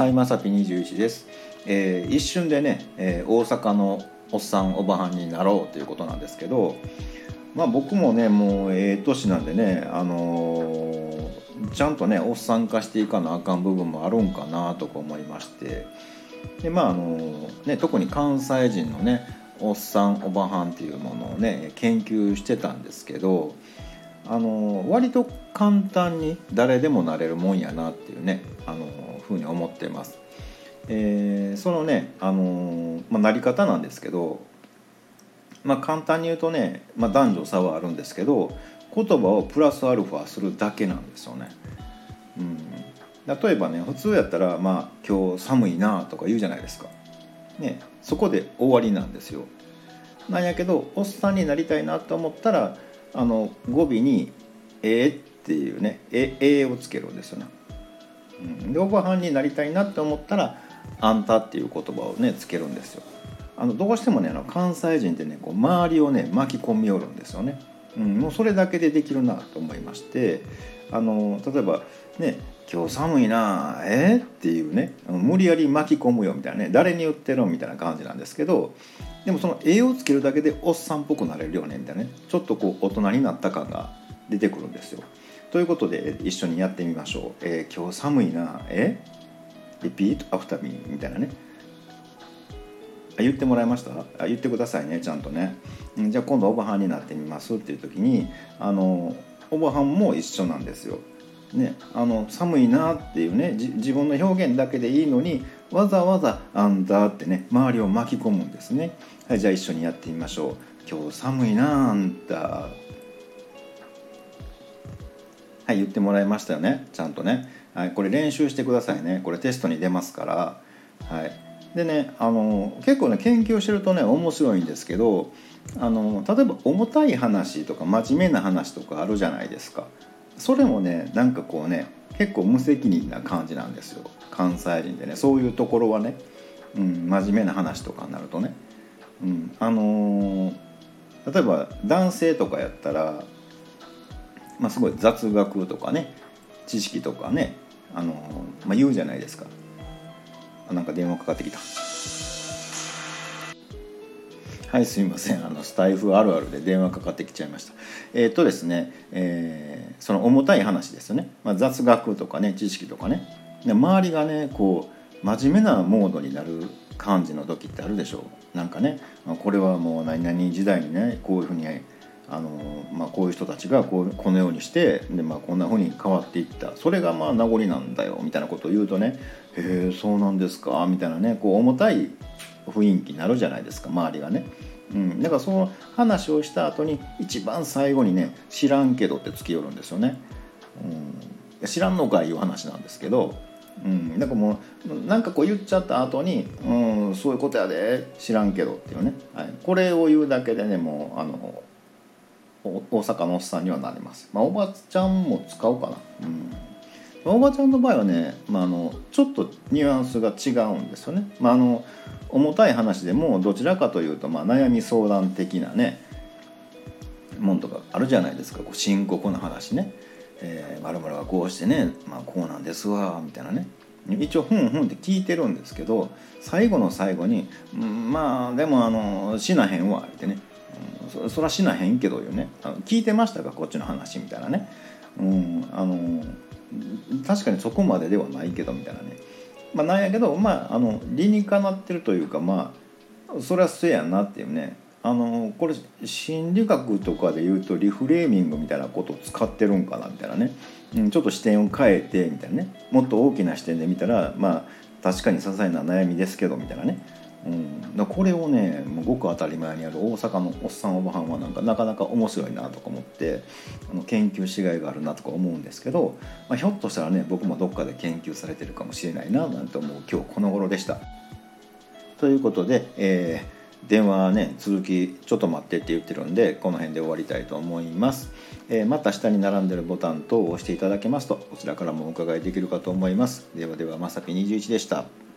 はい、まさぴ21です、えー一瞬でね、えー大阪のおっさんおばはんになろうということなんですけどまあ僕もねもうええ年なんでねあのーちゃんとねおっさん化していかなあかん部分もあるんかなとか思いましてでまああのね特に関西人のねおっさんおばはんっていうものをね研究してたんですけどあの割と簡単に誰でもなれるもんやなっていうねあのふうに思ってます。えーそのねあの、まあ、なり方なんですけど、まあ、簡単に言うとね、まあ、男女差はあるんですけど言葉をプラスアルファするだけなんですよね。うん、例えばね普通やったら「まあ、今日寒いな」とか言うじゃないですか。ね、そこで終わりなんですよ。なんやけどおっさんになりたいなと思ったらあの語尾に「えー」っていうね「え」えーをつけるんですよね。うん、でおばはんになりたいなって思ったら「あんた」っていう言葉をねつけるんですよ。あのどうしてもねあの関西人ってねこう周りをね巻き込みおるんですよね。うん、もうそれだけでできるなと思いましてあの例えばね「今日寒いなえ？っていうね無理やり巻き込むよみたいなね誰に言ってるみたいな感じなんですけどでもその「え」をつけるだけでおっさんっぽくなれるよねみたいなねちょっとこう大人になった感が出てくるんですよ。ということで一緒にやってみましょう。えー今日寒いなえ？ Repeat after me みたいなね。あ言ってもらいました？あ言ってくださいねちゃんとね。じゃあ今度おばはんになってみますっていう時にあのおばはんも一緒なんですよ。ね、あの寒いなっていうねじ自分の表現だけでいいのにわざわざ「あんた」ってね周りを巻き込むんですね。はい、じゃあ一緒にやってみましょう。今日寒いなあんた。はい言ってもらいましたよねちゃんとね、はい、これ練習してくださいねこれテストに出ますからはいでねあの結構ね研究してるとね面白いんですけどあの例えば重たい話とか真面目な話とかあるじゃないですか。それもねなんかこうね結構無責任な感じなんですよ。関西人でねそういうところはね、うん、真面目な話とかになるとね、うん、あの例えば男性とかやったらまあ、すごい雑学とかね知識とかねあの、まあ、言うじゃないですか。あなんか電話かかってきた。はいすみません。あのスタイフあるあるで電話かかってきちゃいました。えーっとですね、えーその重たい話ですよね、まあ、雑学とかね知識とかね。で周りがねこう真面目なモードになる感じの時ってあるでしょう。なんかねこれはもう何々時代にねこういうふうにあのまあ、こういう人たちがこうこのようにしてで、まあ、こんな風に変わっていった。それがまあ名残なんだよみたいなことを言うとね「へえそうなんですか」みたいなねこう重たい雰囲気になるじゃないですか周りがね。うん、だからその話をした後に一番最後にね「知らんけど」ってつきよるんですよね。うん、知らんのかいう話なんですけど、うん、だかもうなんかこう言っちゃった後に「うんそういうことやで知らんけど」っていうね、はい、これを言うだけでねもうあの大阪のおっさんにはなります、まあ、おばちゃんも使うかな、うん、おばちゃんの場合はね、まあ、あのちょっとニュアンスが違うんですよね、まあ、あの重たい話でもどちらかというと、まあ、悩み相談的なねもんとかあるじゃないですか。こう深刻な話ね「えー、〇〇がこうしてね、まあ、こうなんですわ」みたいなね。一応「ふんふん」って聞いてるんですけど最後の最後に「うんまあでもあの死なへんわ」ってね。そそらしなへんけどよね。あの聞いてましたか？こっちの話みたいなね、うん、あの確かにそこまでではないけどみたいなね、まあ、なんやけどまああの理にかなってるというかまあそれはそうやなっていうね。あのこれ心理学とかで言うとリフレーミングみたいなことを使ってるんかなみたいなね、うん、ちょっと視点を変えてみたいなね。もっと大きな視点で見たらまあ確かに些細な悩みですけどみたいなね。うん、だこれをねごく当たり前にある大阪のおっさんおばはんはなんかなかなか面白いなとか思ってあの研究しがいがあるなとか思うんですけど、まあ、ひょっとしたらね僕もどっかで研究されてるかもしれないななんて思う今日この頃でした。ということで、えー電話ね続きちょっと待ってって言ってるんでこの辺で終わりたいと思います、えーまた下に並んでるボタン等を押していただけますとこちらからもお伺いできるかと思います。ではではまさぴ21でした。